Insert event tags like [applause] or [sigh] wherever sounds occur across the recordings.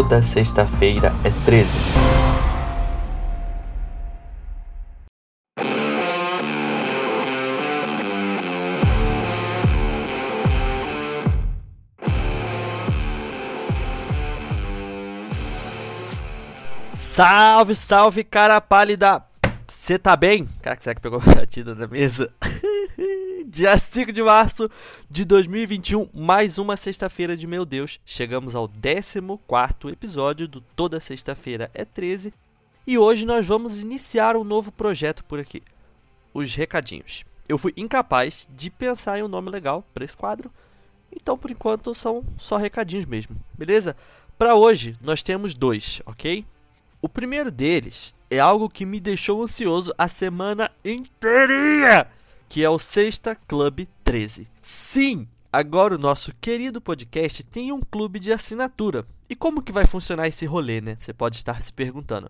toda sexta-feira é 13. Salve, salve, cara pálida! Você tá bem? Caraca, será que pegou [laughs] batida da mesa? [laughs] Dia 5 de março de 2021, mais uma sexta-feira de meu Deus. Chegamos ao 14 episódio do Toda Sexta-feira é 13 e hoje nós vamos iniciar um novo projeto por aqui: os recadinhos. Eu fui incapaz de pensar em um nome legal para esse quadro, então por enquanto são só recadinhos mesmo, beleza? Para hoje nós temos dois, ok? O primeiro deles é algo que me deixou ansioso a semana inteirinha, que é o Sexta Club 13. Sim, agora o nosso querido podcast tem um clube de assinatura. E como que vai funcionar esse rolê, né? Você pode estar se perguntando.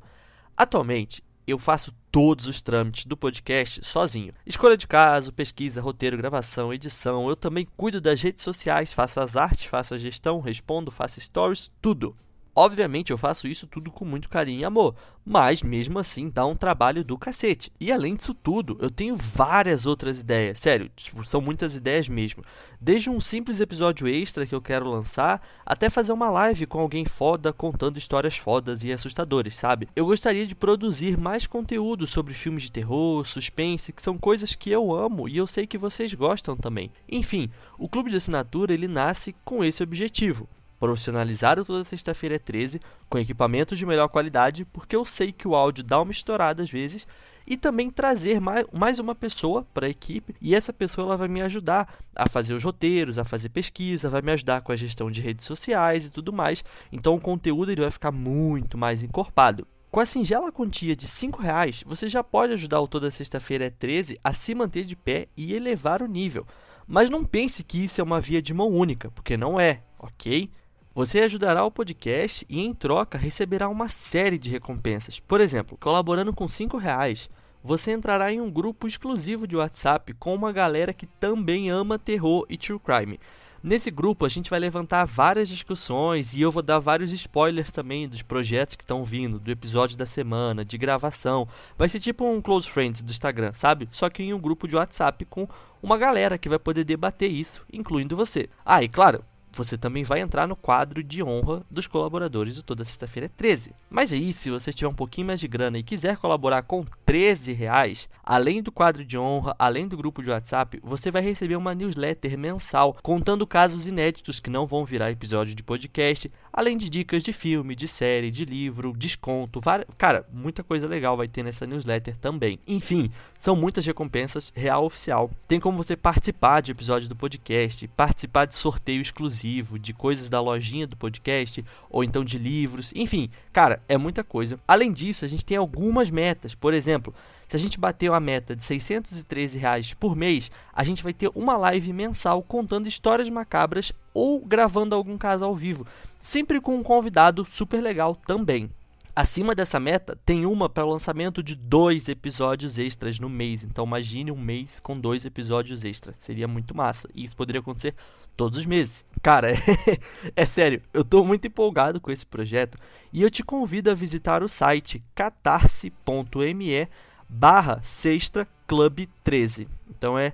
Atualmente, eu faço todos os trâmites do podcast sozinho. Escolha de caso, pesquisa, roteiro, gravação, edição. Eu também cuido das redes sociais, faço as artes, faço a gestão, respondo, faço stories, tudo. Obviamente eu faço isso tudo com muito carinho e amor, mas mesmo assim dá um trabalho do cacete. E além disso tudo, eu tenho várias outras ideias, sério, tipo, são muitas ideias mesmo. Desde um simples episódio extra que eu quero lançar, até fazer uma live com alguém foda contando histórias fodas e assustadoras, sabe? Eu gostaria de produzir mais conteúdo sobre filmes de terror, suspense, que são coisas que eu amo e eu sei que vocês gostam também. Enfim, o clube de assinatura ele nasce com esse objetivo profissionalizar o Toda Sexta-feira é 13 com equipamentos de melhor qualidade, porque eu sei que o áudio dá uma estourada às vezes, e também trazer mais, mais uma pessoa para a equipe, e essa pessoa ela vai me ajudar a fazer os roteiros, a fazer pesquisa, vai me ajudar com a gestão de redes sociais e tudo mais. Então o conteúdo ele vai ficar muito mais encorpado. Com a singela quantia de R$ reais, você já pode ajudar o Toda Sexta-feira é 13 a se manter de pé e elevar o nível. Mas não pense que isso é uma via de mão única, porque não é, ok? Você ajudará o podcast e, em troca, receberá uma série de recompensas. Por exemplo, colaborando com R$ reais, você entrará em um grupo exclusivo de WhatsApp com uma galera que também ama terror e true crime. Nesse grupo a gente vai levantar várias discussões e eu vou dar vários spoilers também dos projetos que estão vindo, do episódio da semana, de gravação. Vai ser tipo um close friends do Instagram, sabe? Só que em um grupo de WhatsApp com uma galera que vai poder debater isso, incluindo você. Ah, e claro, você também vai entrar no quadro de honra dos colaboradores do Toda Sexta-feira 13. Mas aí, se você tiver um pouquinho mais de grana e quiser colaborar com 13 reais, além do quadro de honra, além do grupo de WhatsApp, você vai receber uma newsletter mensal contando casos inéditos que não vão virar episódio de podcast, além de dicas de filme, de série, de livro, desconto, várias... cara, muita coisa legal vai ter nessa newsletter também. Enfim, são muitas recompensas real oficial. Tem como você participar de episódios do podcast, participar de sorteio exclusivo exclusivo, de coisas da lojinha do podcast, ou então de livros, enfim, cara, é muita coisa. Além disso, a gente tem algumas metas, por exemplo, se a gente bater uma meta de 613 reais por mês, a gente vai ter uma live mensal contando histórias macabras ou gravando algum caso ao vivo, sempre com um convidado super legal também. Acima dessa meta, tem uma para o lançamento de dois episódios extras no mês. Então, imagine um mês com dois episódios extras. Seria muito massa. E isso poderia acontecer todos os meses. Cara, [laughs] é, sério, eu estou muito empolgado com esse projeto e eu te convido a visitar o site catarse.me barra sexta club 13. Então é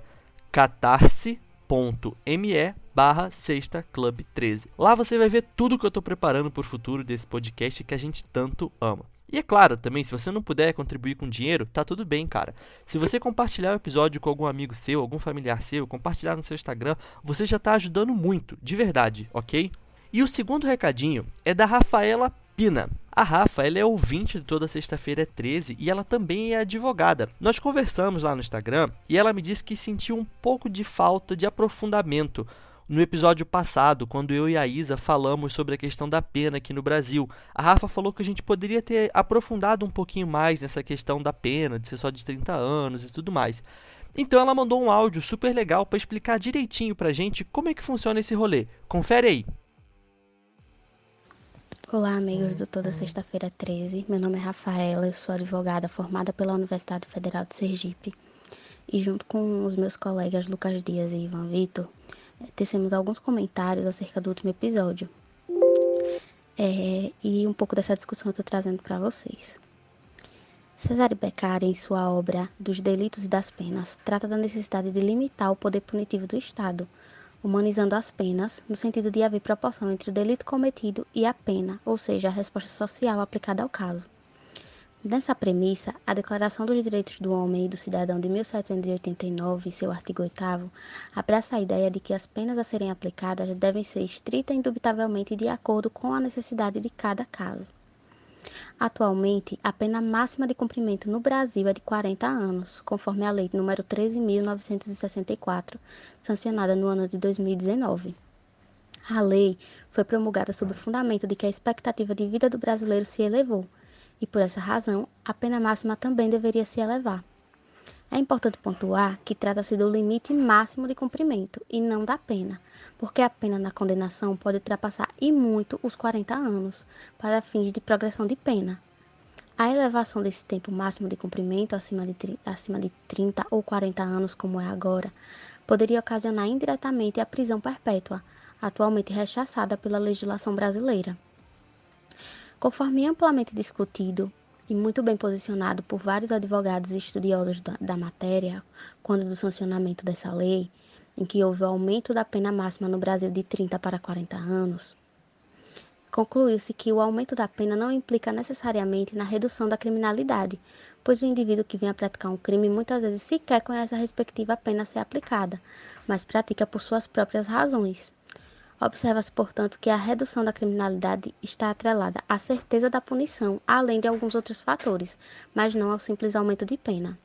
catarse.me barra sexta club 13. Lá você vai ver tudo que eu estou preparando para o futuro desse podcast que a gente tanto ama. E é claro, também, se você não puder contribuir com dinheiro, tá tudo bem, cara. Se você compartilhar o episódio com algum amigo seu, algum familiar seu, compartilhar no seu Instagram, você já tá ajudando muito, de verdade, ok? E o segundo recadinho é da Rafaela Pina. A Rafa, ela é ouvinte de toda sexta-feira é 13 e ela também é advogada. Nós conversamos lá no Instagram e ela me disse que sentiu um pouco de falta de aprofundamento no episódio passado, quando eu e a Isa falamos sobre a questão da pena aqui no Brasil, a Rafa falou que a gente poderia ter aprofundado um pouquinho mais nessa questão da pena, de ser só de 30 anos e tudo mais. Então ela mandou um áudio super legal para explicar direitinho pra gente como é que funciona esse rolê. Confere aí. Olá, amigos do Toda Sexta-feira 13. Meu nome é Rafaela, eu sou advogada formada pela Universidade Federal de Sergipe. E junto com os meus colegas Lucas Dias e Ivan Vitor, tecemos alguns comentários acerca do último episódio. é, e um pouco dessa discussão eu estou trazendo para vocês. Cesare Beccari, em sua obra Dos Delitos e das Penas, trata da necessidade de limitar o poder punitivo do Estado, humanizando as penas, no sentido de haver proporção entre o delito cometido e a pena, ou seja, a resposta social aplicada ao caso. Nessa premissa, a Declaração dos Direitos do Homem e do Cidadão de 1789, seu artigo 8, abraça a ideia de que as penas a serem aplicadas devem ser estrita e indubitavelmente de acordo com a necessidade de cada caso. Atualmente, a pena máxima de cumprimento no Brasil é de 40 anos, conforme a Lei nº 13.964, sancionada no ano de 2019. A lei foi promulgada sob o fundamento de que a expectativa de vida do brasileiro se elevou, e por essa razão, a pena máxima também deveria se elevar. É importante pontuar que trata-se do limite máximo de cumprimento e não da pena, porque a pena na condenação pode ultrapassar e muito os 40 anos, para fins de progressão de pena. A elevação desse tempo máximo de cumprimento acima de, acima de 30 ou 40 anos, como é agora, poderia ocasionar indiretamente a prisão perpétua, atualmente rechaçada pela legislação brasileira. Conforme amplamente discutido e muito bem posicionado por vários advogados e estudiosos da, da matéria, quando do sancionamento dessa lei, em que houve o aumento da pena máxima no Brasil de 30 para 40 anos, concluiu-se que o aumento da pena não implica necessariamente na redução da criminalidade, pois o indivíduo que vem a praticar um crime muitas vezes sequer conhece a respectiva pena a ser aplicada, mas pratica por suas próprias razões. Observa-se, portanto, que a redução da criminalidade está atrelada à certeza da punição, além de alguns outros fatores, mas não ao simples aumento de pena.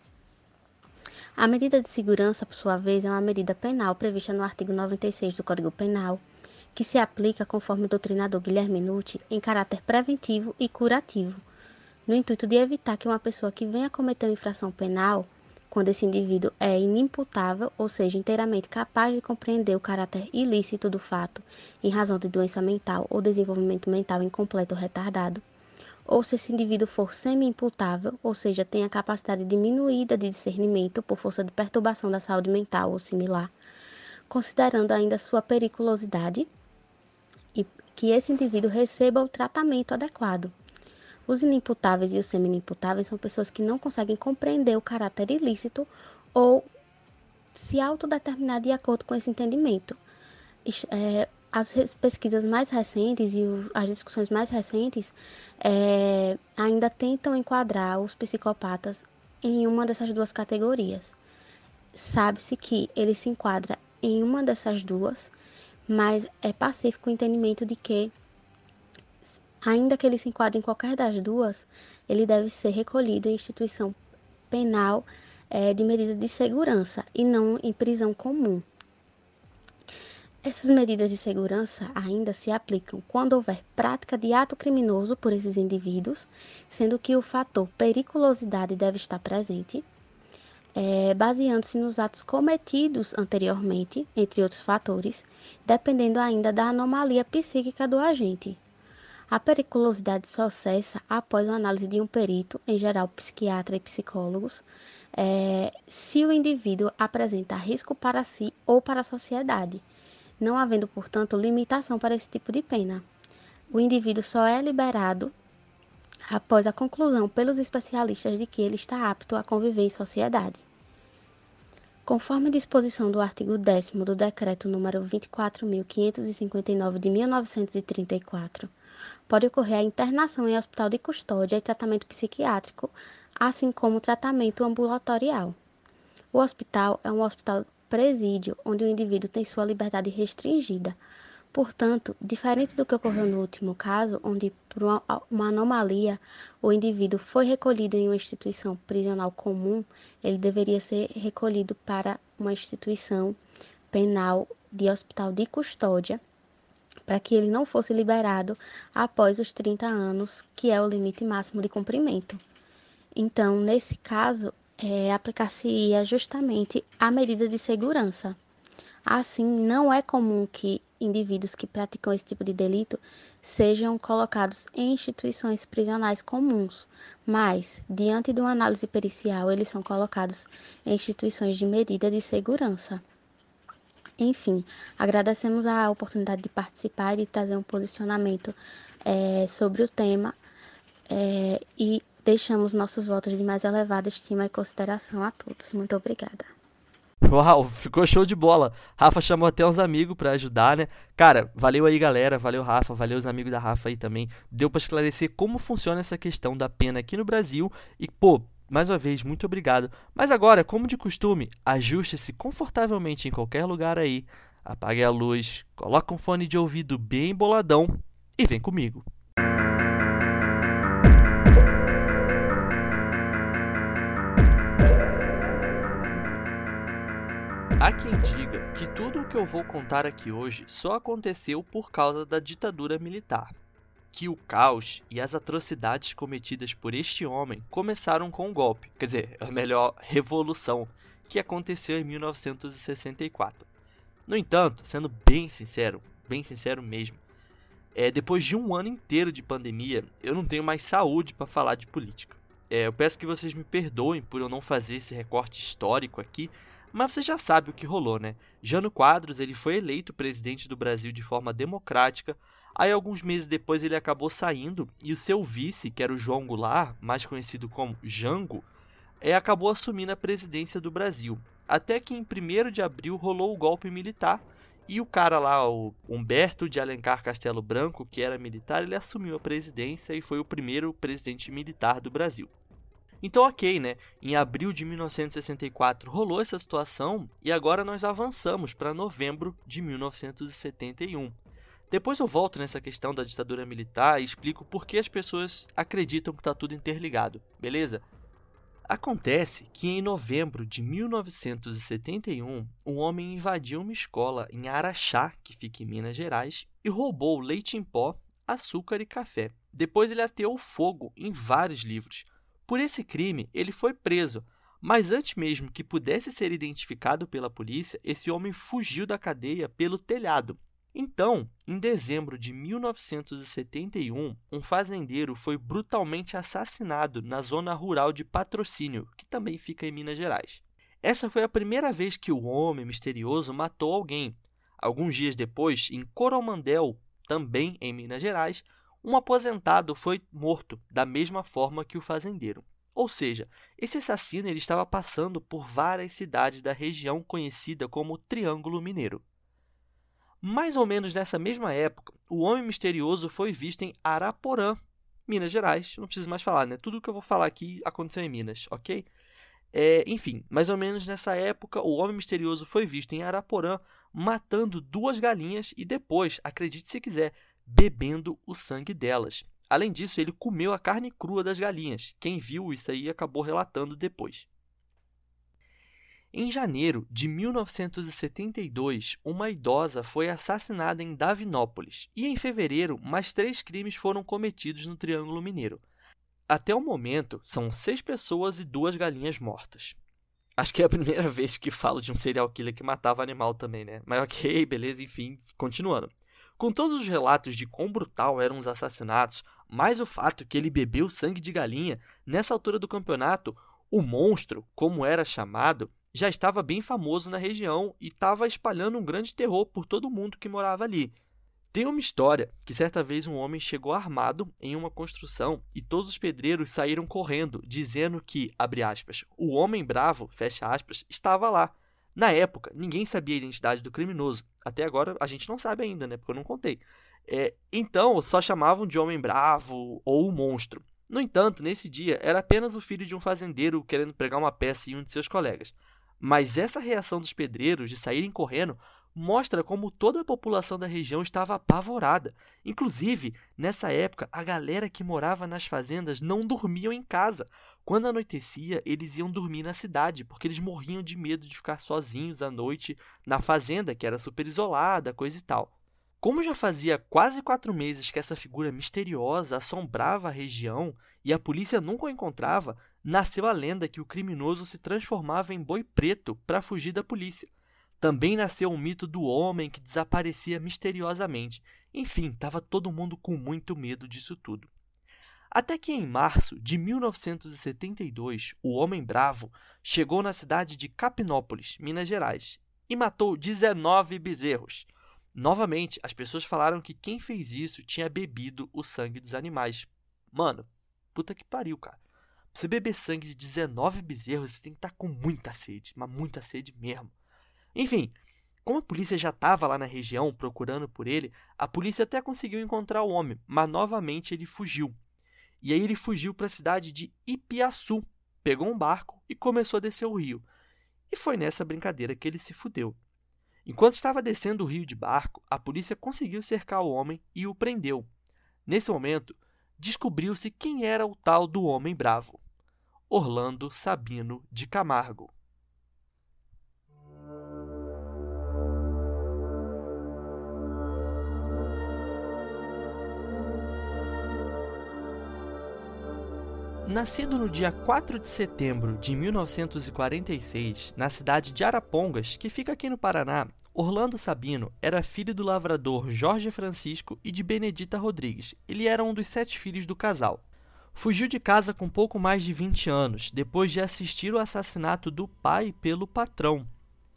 A medida de segurança, por sua vez, é uma medida penal prevista no artigo 96 do Código Penal, que se aplica, conforme o doutrinador Guilherme Nucci, em caráter preventivo e curativo, no intuito de evitar que uma pessoa que venha cometer uma infração penal, quando esse indivíduo é inimputável, ou seja, inteiramente capaz de compreender o caráter ilícito do fato em razão de doença mental ou desenvolvimento mental incompleto ou retardado, ou se esse indivíduo for semi-imputável, ou seja, tem a capacidade diminuída de discernimento por força de perturbação da saúde mental ou similar, considerando ainda sua periculosidade e que esse indivíduo receba o tratamento adequado. Os inimputáveis e os semi-imputáveis são pessoas que não conseguem compreender o caráter ilícito ou se autodeterminar de acordo com esse entendimento. É, as pesquisas mais recentes e as discussões mais recentes é, ainda tentam enquadrar os psicopatas em uma dessas duas categorias. Sabe-se que ele se enquadra em uma dessas duas, mas é pacífico o entendimento de que, ainda que ele se enquadre em qualquer das duas, ele deve ser recolhido em instituição penal é, de medida de segurança e não em prisão comum. Essas medidas de segurança ainda se aplicam quando houver prática de ato criminoso por esses indivíduos, sendo que o fator periculosidade deve estar presente, é, baseando-se nos atos cometidos anteriormente, entre outros fatores, dependendo ainda da anomalia psíquica do agente. A periculosidade só cessa após a análise de um perito, em geral psiquiatra e psicólogos, é, se o indivíduo apresenta risco para si ou para a sociedade não havendo, portanto, limitação para esse tipo de pena. O indivíduo só é liberado após a conclusão pelos especialistas de que ele está apto a conviver em sociedade. Conforme disposição do artigo 10 do Decreto número 24.559 de 1934, pode ocorrer a internação em hospital de custódia e tratamento psiquiátrico, assim como tratamento ambulatorial. O hospital é um hospital presídio, onde o indivíduo tem sua liberdade restringida. Portanto, diferente do que ocorreu no último caso, onde, por uma, anomalia, o indivíduo foi recolhido em uma instituição prisional comum, ele deveria ser recolhido para uma instituição penal de hospital de custódia, para que ele não fosse liberado após os 30 anos, que é o limite máximo de cumprimento. Então, nesse caso, é, aplicar-se-ia justamente a medida de segurança. Assim, não é comum que indivíduos que praticam esse tipo de delito sejam colocados em instituições prisionais comuns, mas, diante de uma análise pericial, eles são colocados em instituições de medida de segurança. Enfim, agradecemos a oportunidade de participar e de trazer um posicionamento é, sobre o tema é, e deixamos nossos votos de mais elevada estima e consideração a todos. Muito obrigada. Uau, ficou show de bola. Rafa chamou até uns amigos para ajudar, né? Cara, valeu aí, galera. Valeu, Rafa. Valeu os amigos da Rafa aí também. Deu para esclarecer como funciona essa questão da pena aqui no Brasil. E, pô, mais uma vez, muito obrigado. Mas agora, como de costume, ajuste-se confortavelmente em qualquer lugar aí. Apague a luz, coloque um fone de ouvido bem boladão e vem comigo. Há quem diga que tudo o que eu vou contar aqui hoje só aconteceu por causa da ditadura militar que o caos e as atrocidades cometidas por este homem começaram com um golpe, quer dizer, a melhor revolução, que aconteceu em 1964. No entanto, sendo bem sincero, bem sincero mesmo, é, depois de um ano inteiro de pandemia, eu não tenho mais saúde para falar de política. É, eu peço que vocês me perdoem por eu não fazer esse recorte histórico aqui, mas você já sabe o que rolou, né? Jano Quadros ele foi eleito presidente do Brasil de forma democrática Aí, alguns meses depois, ele acabou saindo e o seu vice, que era o João Goulart, mais conhecido como Jango, é, acabou assumindo a presidência do Brasil. Até que em 1 de abril rolou o golpe militar e o cara lá, o Humberto de Alencar Castelo Branco, que era militar, ele assumiu a presidência e foi o primeiro presidente militar do Brasil. Então, ok, né? Em abril de 1964 rolou essa situação e agora nós avançamos para novembro de 1971. Depois eu volto nessa questão da ditadura militar e explico por que as pessoas acreditam que está tudo interligado, beleza? Acontece que em novembro de 1971, um homem invadiu uma escola em Araxá, que fica em Minas Gerais, e roubou leite em pó, açúcar e café. Depois ele ateou fogo em vários livros. Por esse crime, ele foi preso, mas antes mesmo que pudesse ser identificado pela polícia, esse homem fugiu da cadeia pelo telhado então, em dezembro de 1971, um fazendeiro foi brutalmente assassinado na zona rural de Patrocínio, que também fica em Minas Gerais. Essa foi a primeira vez que o homem misterioso matou alguém. Alguns dias depois, em Coromandel, também em Minas Gerais, um aposentado foi morto da mesma forma que o fazendeiro. Ou seja, esse assassino ele estava passando por várias cidades da região conhecida como Triângulo Mineiro. Mais ou menos nessa mesma época, o Homem Misterioso foi visto em Araporã, Minas Gerais. Não preciso mais falar, né? Tudo que eu vou falar aqui aconteceu em Minas, ok? É, enfim, mais ou menos nessa época, o Homem Misterioso foi visto em Araporã matando duas galinhas e depois, acredite se quiser, bebendo o sangue delas. Além disso, ele comeu a carne crua das galinhas. Quem viu isso aí acabou relatando depois. Em janeiro de 1972, uma idosa foi assassinada em Davinópolis e em fevereiro, mais três crimes foram cometidos no Triângulo Mineiro. Até o momento, são seis pessoas e duas galinhas mortas. Acho que é a primeira [laughs] vez que falo de um serial killer que matava animal também, né? Mas ok, beleza, enfim, continuando. Com todos os relatos de quão brutal eram os assassinatos, mais o fato que ele bebeu sangue de galinha, nessa altura do campeonato, o monstro, como era chamado, já estava bem famoso na região e estava espalhando um grande terror por todo mundo que morava ali. Tem uma história que certa vez um homem chegou armado em uma construção e todos os pedreiros saíram correndo, dizendo que, abre aspas, o homem bravo, fecha aspas, estava lá. Na época, ninguém sabia a identidade do criminoso. Até agora a gente não sabe ainda, né? Porque eu não contei. É, então, só chamavam de homem bravo ou monstro. No entanto, nesse dia, era apenas o filho de um fazendeiro querendo pregar uma peça em um de seus colegas. Mas essa reação dos pedreiros de saírem correndo mostra como toda a população da região estava apavorada. Inclusive, nessa época, a galera que morava nas fazendas não dormiam em casa. Quando anoitecia, eles iam dormir na cidade, porque eles morriam de medo de ficar sozinhos à noite na fazenda, que era super isolada, coisa e tal. Como já fazia quase quatro meses que essa figura misteriosa assombrava a região e a polícia nunca o encontrava, nasceu a lenda que o criminoso se transformava em boi preto para fugir da polícia. Também nasceu o mito do homem que desaparecia misteriosamente. Enfim, estava todo mundo com muito medo disso tudo. Até que em março de 1972, o Homem Bravo chegou na cidade de Capinópolis, Minas Gerais, e matou 19 bezerros. Novamente, as pessoas falaram que quem fez isso tinha bebido o sangue dos animais. Mano, puta que pariu, cara. Pra você beber sangue de 19 bezerros, você tem que estar tá com muita sede, mas muita sede mesmo. Enfim, como a polícia já estava lá na região procurando por ele, a polícia até conseguiu encontrar o homem, mas novamente ele fugiu. E aí ele fugiu para a cidade de Ipiaçu, pegou um barco e começou a descer o rio. E foi nessa brincadeira que ele se fudeu. Enquanto estava descendo o rio de barco, a polícia conseguiu cercar o homem e o prendeu. Nesse momento, descobriu-se quem era o tal do homem bravo. Orlando Sabino de Camargo. Nascido no dia 4 de setembro de 1946, na cidade de Arapongas, que fica aqui no Paraná, Orlando Sabino era filho do lavrador Jorge Francisco e de Benedita Rodrigues. Ele era um dos sete filhos do casal. Fugiu de casa com pouco mais de 20 anos, depois de assistir o assassinato do pai pelo patrão.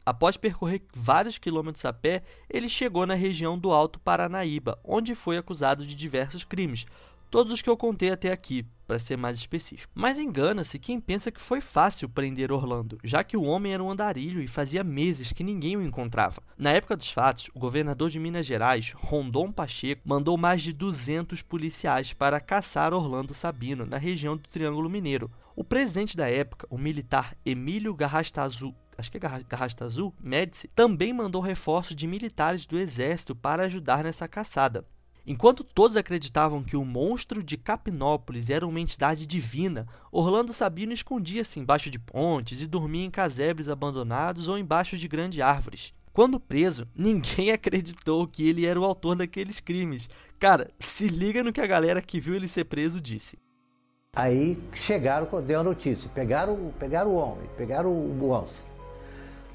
Após percorrer vários quilômetros a pé, ele chegou na região do Alto Paranaíba, onde foi acusado de diversos crimes, todos os que eu contei até aqui, para ser mais específico. Mas engana-se quem pensa que foi fácil prender Orlando, já que o homem era um andarilho e fazia meses que ninguém o encontrava. Na época dos fatos, o governador de Minas Gerais, Rondon Pacheco, mandou mais de 200 policiais para caçar Orlando Sabino na região do Triângulo Mineiro. O presidente da época, o militar Emílio Garrastazu acho que é Garrastazu, Médici, também mandou reforços de militares do exército para ajudar nessa caçada. Enquanto todos acreditavam que o monstro de Capinópolis era uma entidade divina, Orlando Sabino escondia-se embaixo de pontes e dormia em casebres abandonados ou embaixo de grandes árvores. Quando preso, [laughs] ninguém acreditou que ele era o autor daqueles crimes. Cara, se liga no que a galera que viu ele ser preso disse. Aí chegaram, deu a notícia, pegaram, pegaram o homem, pegaram o moço.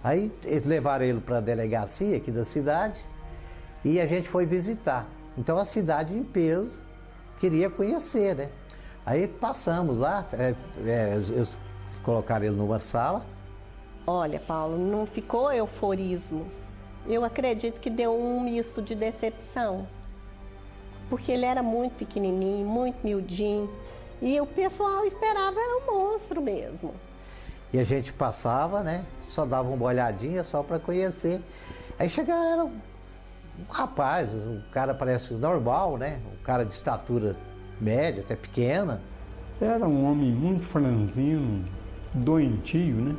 Aí levaram ele para a delegacia aqui da cidade e a gente foi visitar. Então a cidade em peso queria conhecer, né? Aí passamos lá, é, é, eles colocaram ele numa sala. Olha, Paulo, não ficou euforismo. Eu acredito que deu um misto de decepção. Porque ele era muito pequenininho, muito miudinho. E o pessoal esperava era um monstro mesmo. E a gente passava, né? Só dava uma olhadinha só para conhecer. Aí chegaram um rapaz, um cara parece normal, né? Um cara de estatura média, até pequena. Era um homem muito franzino, doentio, né?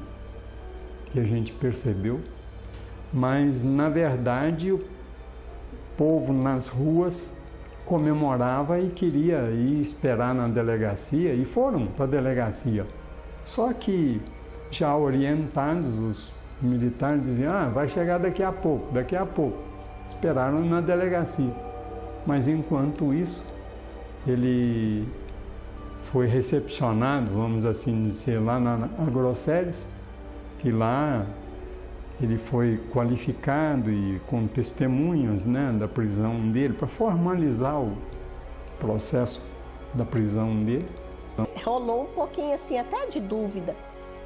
Que a gente percebeu. Mas, na verdade, o povo nas ruas comemorava e queria ir esperar na delegacia e foram para a delegacia. Só que, já orientados, os militares diziam: ah, vai chegar daqui a pouco, daqui a pouco esperaram na delegacia. Mas enquanto isso, ele foi recepcionado, vamos assim dizer, lá na Agrosséries, que lá ele foi qualificado e com testemunhas né, da prisão dele, para formalizar o processo da prisão dele. Rolou um pouquinho assim, até de dúvida.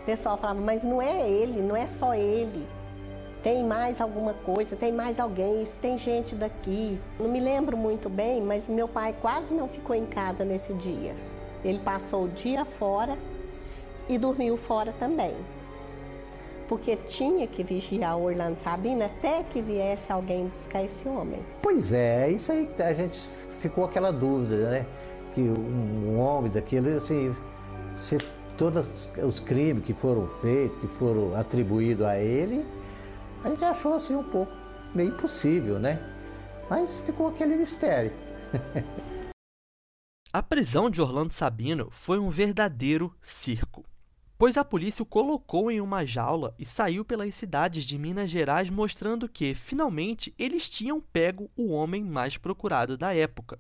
O pessoal falava, mas não é ele, não é só ele tem mais alguma coisa, tem mais alguém, tem gente daqui. Não me lembro muito bem, mas meu pai quase não ficou em casa nesse dia. Ele passou o dia fora e dormiu fora também. Porque tinha que vigiar o Orlando Sabino até que viesse alguém buscar esse homem. Pois é, isso aí a gente ficou aquela dúvida, né? Que um, homem daquele, assim, se todos os crimes que foram feitos, que foram atribuídos a ele, a gente achou assim um pouco meio impossível, né? Mas ficou aquele mistério. [laughs] a prisão de Orlando Sabino foi um verdadeiro circo, pois a polícia o colocou em uma jaula e saiu pelas cidades de Minas Gerais mostrando que, finalmente, eles tinham pego o homem mais procurado da época.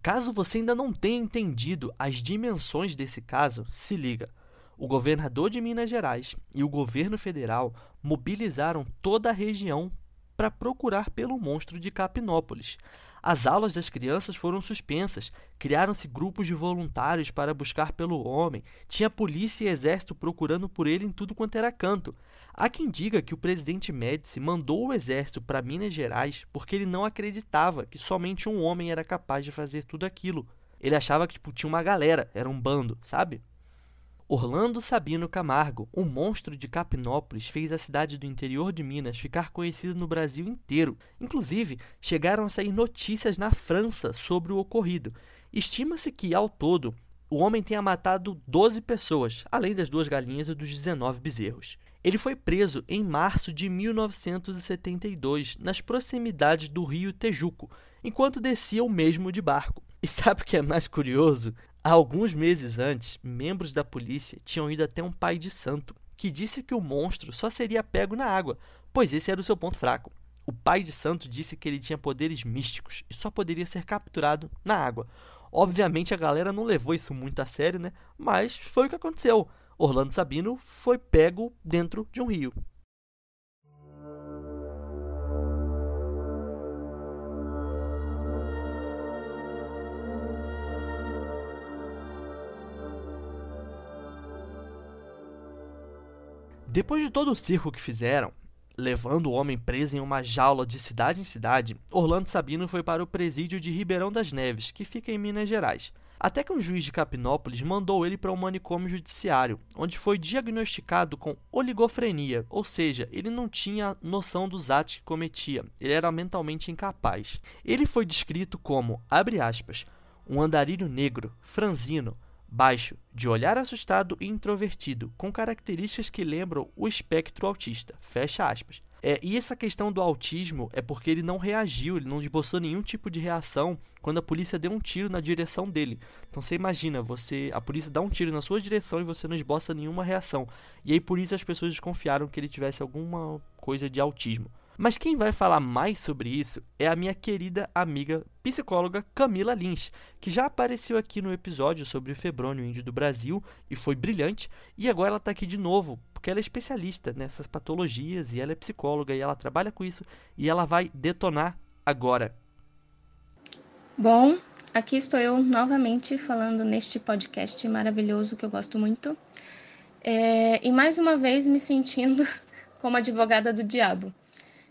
Caso você ainda não tenha entendido as dimensões desse caso, se liga o governador de Minas Gerais e o governo federal mobilizaram toda a região para procurar pelo monstro de Capinópolis. As aulas das crianças foram suspensas, criaram-se grupos de voluntários para buscar pelo homem, tinha polícia e exército procurando por ele em tudo quanto era canto. Há quem diga que o presidente Médici mandou o exército para Minas Gerais porque ele não acreditava que somente um homem era capaz de fazer tudo aquilo. Ele achava que tipo, tinha uma galera, era um bando, sabe? Orlando Sabino Camargo, o monstro de Capinópolis, fez a cidade do interior de Minas ficar conhecida no Brasil inteiro. Inclusive, chegaram a sair notícias na França sobre o ocorrido. Estima-se que, ao todo, o homem tenha matado 12 pessoas, além das duas galinhas e dos 19 bezerros. Ele foi preso em março de 1972, nas proximidades do rio Tejuco, enquanto descia o mesmo de barco. E sabe o que é mais curioso? Alguns meses antes, membros da polícia tinham ido até um pai de santo que disse que o monstro só seria pego na água, pois esse era o seu ponto fraco. O pai de santo disse que ele tinha poderes místicos e só poderia ser capturado na água. Obviamente a galera não levou isso muito a sério, né? Mas foi o que aconteceu. Orlando Sabino foi pego dentro de um rio. Depois de todo o circo que fizeram, levando o homem preso em uma jaula de cidade em cidade, Orlando Sabino foi para o presídio de Ribeirão das Neves, que fica em Minas Gerais. Até que um juiz de Capinópolis mandou ele para um manicômio judiciário, onde foi diagnosticado com oligofrenia, ou seja, ele não tinha noção dos atos que cometia, ele era mentalmente incapaz. Ele foi descrito como, abre aspas, um andarilho negro, franzino, baixo, de olhar assustado e introvertido, com características que lembram o espectro autista. Fecha aspas. É, e essa questão do autismo é porque ele não reagiu, ele não esboçou nenhum tipo de reação quando a polícia deu um tiro na direção dele. Então você imagina, você a polícia dá um tiro na sua direção e você não esboça nenhuma reação. E aí por isso as pessoas desconfiaram que ele tivesse alguma coisa de autismo. Mas quem vai falar mais sobre isso é a minha querida amiga psicóloga Camila Lins, que já apareceu aqui no episódio sobre o febrônio índio do Brasil e foi brilhante, e agora ela está aqui de novo, porque ela é especialista nessas patologias e ela é psicóloga e ela trabalha com isso e ela vai detonar agora. Bom, aqui estou eu novamente falando neste podcast maravilhoso que eu gosto muito. É, e mais uma vez me sentindo [laughs] como advogada do diabo.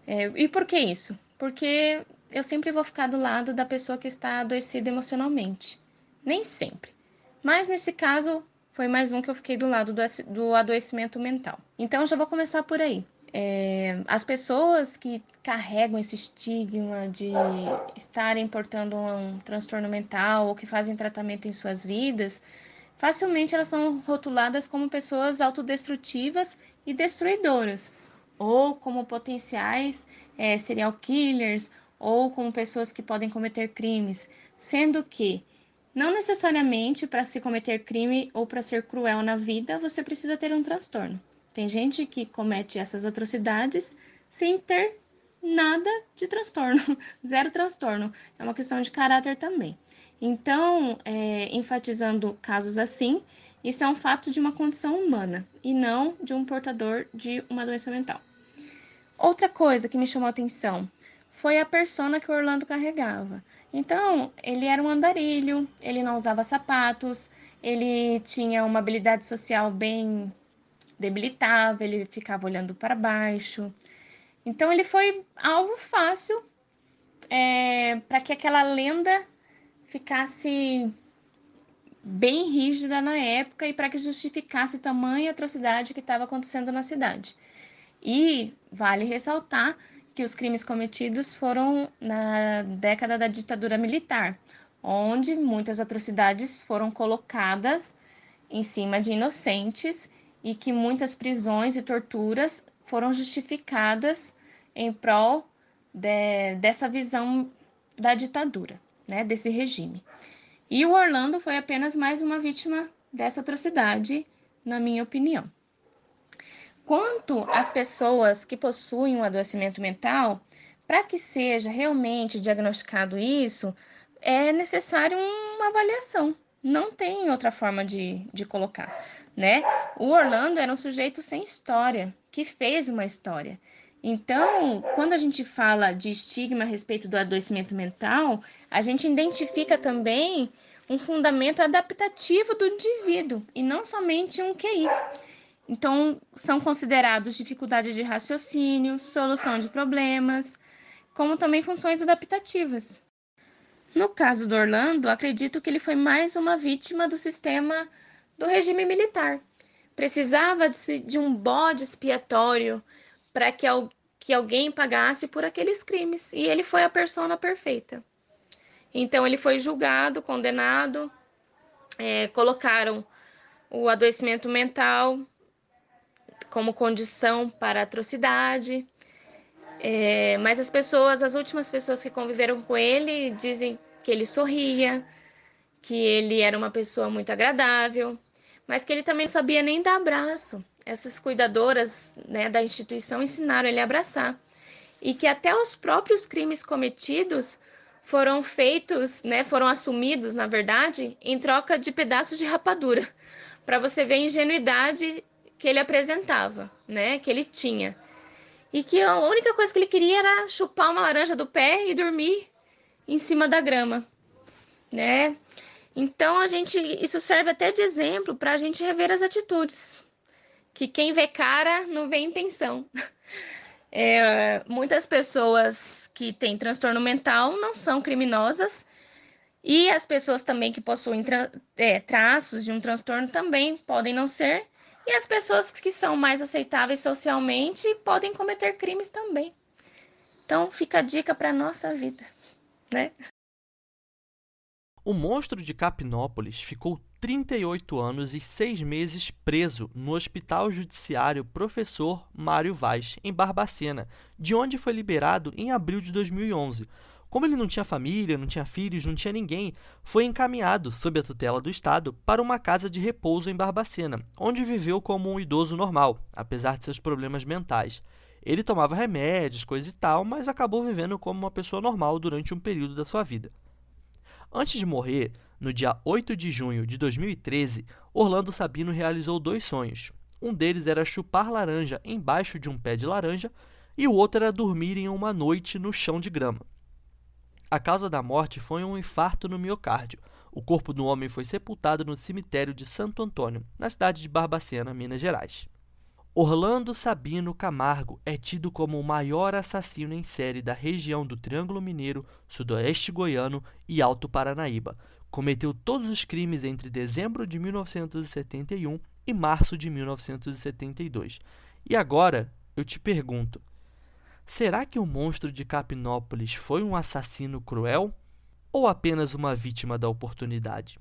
É, e por que isso? Porque eu sempre vou ficar do lado da pessoa que está adoecida emocionalmente. Nem sempre. Mas nesse caso, foi mais um que eu fiquei do lado do, do adoecimento mental. Então, já vou começar por aí. É, as pessoas que carregam esse estigma de estarem portando um transtorno mental ou que fazem tratamento em suas vidas, facilmente elas são rotuladas como pessoas autodestrutivas e destruidoras ou como potenciais é, serial killers, ou como pessoas que podem cometer crimes, sendo que não necessariamente para se cometer crime ou para ser cruel na vida você precisa ter um transtorno. Tem gente que comete essas atrocidades sem ter nada de transtorno, [laughs] zero transtorno. É uma questão de caráter também. Então, é, enfatizando casos assim, isso é um fato de uma condição humana e não de um portador de uma doença mental. Outra coisa que me chamou a atenção foi a persona que o Orlando carregava. Então, ele era um andarilho, ele não usava sapatos, ele tinha uma habilidade social bem debilitável, ele ficava olhando para baixo. Então, ele foi alvo fácil é, para que aquela lenda ficasse bem rígida na época e para que justificasse tamanha atrocidade que estava acontecendo na cidade. E vale ressaltar que os crimes cometidos foram na década da ditadura militar, onde muitas atrocidades foram colocadas em cima de inocentes e que muitas prisões e torturas foram justificadas em prol de, dessa visão da ditadura, né, desse regime. E o Orlando foi apenas mais uma vítima dessa atrocidade, na minha opinião. Quanto às pessoas que possuem um adoecimento mental, para que seja realmente diagnosticado isso, é necessário uma avaliação. Não tem outra forma de, de colocar, né? O Orlando era um sujeito sem história, que fez uma história. Então, quando a gente fala de estigma a respeito do adoecimento mental, a gente identifica também um fundamento adaptativo do indivíduo e não somente um QI. Então, são considerados dificuldades de raciocínio, solução de problemas, como também funções adaptativas. No caso do Orlando, acredito que ele foi mais uma vítima do sistema do regime militar. Precisava de um bode expiatório para que, que alguém pagasse por aqueles crimes, e ele foi a persona perfeita. Então, ele foi julgado, condenado, é, colocaram o adoecimento mental como condição para atrocidade. É, mas as pessoas, as últimas pessoas que conviveram com ele, dizem que ele sorria, que ele era uma pessoa muito agradável, mas que ele também não sabia nem dar abraço. Essas cuidadoras né, da instituição ensinaram ele a abraçar. E que até os próprios crimes cometidos foram feitos, né, foram assumidos, na verdade, em troca de pedaços de rapadura, para você ver a ingenuidade que ele apresentava, né, que ele tinha. E que a única coisa que ele queria era chupar uma laranja do pé e dormir em cima da grama, né? Então a gente, isso serve até de exemplo para a gente rever as atitudes. Que quem vê cara não vê intenção. [laughs] É, muitas pessoas que têm transtorno mental não são criminosas e as pessoas também que possuem tra é, traços de um transtorno também podem não ser. E as pessoas que são mais aceitáveis socialmente podem cometer crimes também. Então fica a dica para nossa vida né? O monstro de Capinópolis ficou 38 anos e 6 meses preso no Hospital Judiciário Professor Mário Vaz, em Barbacena, de onde foi liberado em abril de 2011. Como ele não tinha família, não tinha filhos, não tinha ninguém, foi encaminhado, sob a tutela do Estado, para uma casa de repouso em Barbacena, onde viveu como um idoso normal, apesar de seus problemas mentais. Ele tomava remédios, coisa e tal, mas acabou vivendo como uma pessoa normal durante um período da sua vida. Antes de morrer, no dia 8 de junho de 2013, Orlando Sabino realizou dois sonhos. Um deles era chupar laranja embaixo de um pé de laranja e o outro era dormir em uma noite no chão de grama. A causa da morte foi um infarto no miocárdio. O corpo do homem foi sepultado no cemitério de Santo Antônio, na cidade de Barbacena, Minas Gerais. Orlando Sabino Camargo é tido como o maior assassino em série da região do Triângulo Mineiro, Sudoeste Goiano e Alto Paranaíba. Cometeu todos os crimes entre dezembro de 1971 e março de 1972. E agora eu te pergunto: será que o monstro de Capinópolis foi um assassino cruel ou apenas uma vítima da oportunidade?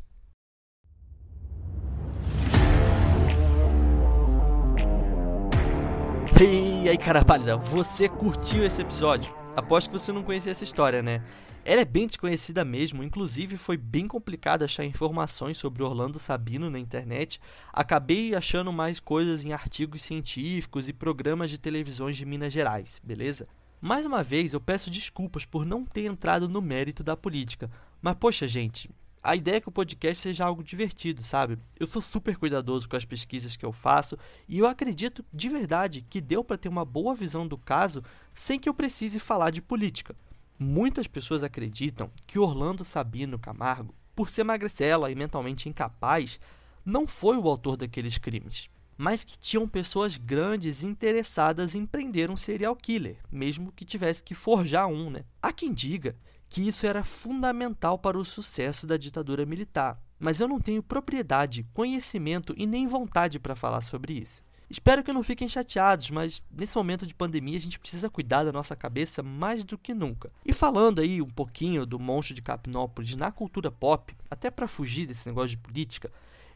E aí, cara pálida, você curtiu esse episódio? Aposto que você não conhecia essa história, né? Ela é bem desconhecida mesmo, inclusive foi bem complicado achar informações sobre Orlando Sabino na internet. Acabei achando mais coisas em artigos científicos e programas de televisões de Minas Gerais, beleza? Mais uma vez, eu peço desculpas por não ter entrado no mérito da política, mas poxa, gente, a ideia é que o podcast seja algo divertido, sabe? Eu sou super cuidadoso com as pesquisas que eu faço e eu acredito de verdade que deu para ter uma boa visão do caso sem que eu precise falar de política. Muitas pessoas acreditam que Orlando Sabino Camargo, por ser magricela e mentalmente incapaz, não foi o autor daqueles crimes, mas que tinham pessoas grandes interessadas em prender um serial killer, mesmo que tivesse que forjar um, né? Há quem diga que isso era fundamental para o sucesso da ditadura militar, mas eu não tenho propriedade, conhecimento e nem vontade para falar sobre isso. Espero que não fiquem chateados, mas nesse momento de pandemia a gente precisa cuidar da nossa cabeça mais do que nunca. E falando aí um pouquinho do monstro de Capinópolis na cultura pop, até para fugir desse negócio de política,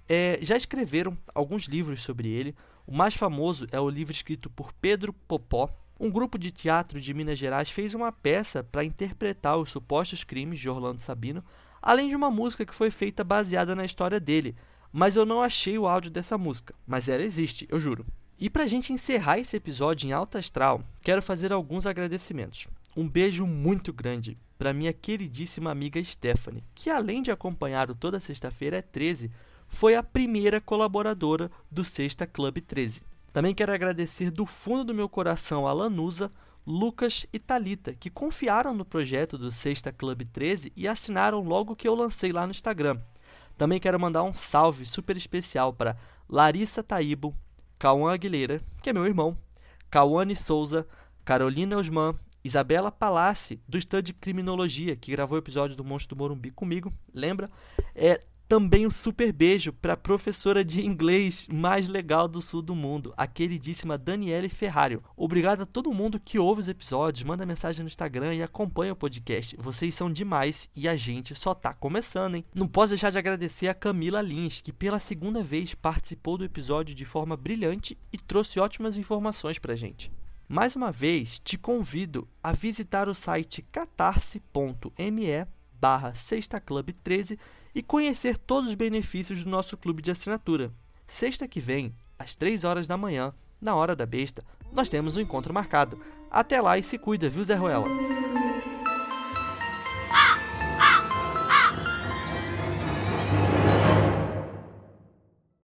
é, já escreveram alguns livros sobre ele. O mais famoso é o livro escrito por Pedro Popó, um grupo de teatro de Minas Gerais fez uma peça para interpretar os supostos crimes de Orlando Sabino, além de uma música que foi feita baseada na história dele. Mas eu não achei o áudio dessa música, mas ela existe, eu juro. E para a gente encerrar esse episódio em alta astral, quero fazer alguns agradecimentos. Um beijo muito grande para minha queridíssima amiga Stephanie, que além de acompanhar o Toda Sexta-feira é 13, foi a primeira colaboradora do Sexta Club 13. Também quero agradecer do fundo do meu coração a Lanusa, Lucas e Talita, que confiaram no projeto do Sexta Club 13 e assinaram logo que eu lancei lá no Instagram. Também quero mandar um salve super especial para Larissa Taibo, Cauã Aguilera, que é meu irmão, Cauane Souza, Carolina Osman, Isabela Palassi, do Stand de Criminologia, que gravou o episódio do Monstro do Morumbi comigo, lembra? É também um super beijo para a professora de inglês mais legal do sul do mundo, a queridíssima Daniele Ferrario. Obrigado a todo mundo que ouve os episódios, manda mensagem no Instagram e acompanha o podcast. Vocês são demais e a gente só tá começando, hein? Não posso deixar de agradecer a Camila Lins, que pela segunda vez participou do episódio de forma brilhante e trouxe ótimas informações pra gente. Mais uma vez, te convido a visitar o site catarse.me barra sextaclub 13 e conhecer todos os benefícios do nosso clube de assinatura. Sexta que vem, às 3 horas da manhã, na hora da besta, nós temos um encontro marcado. Até lá e se cuida, viu Zé Ruela?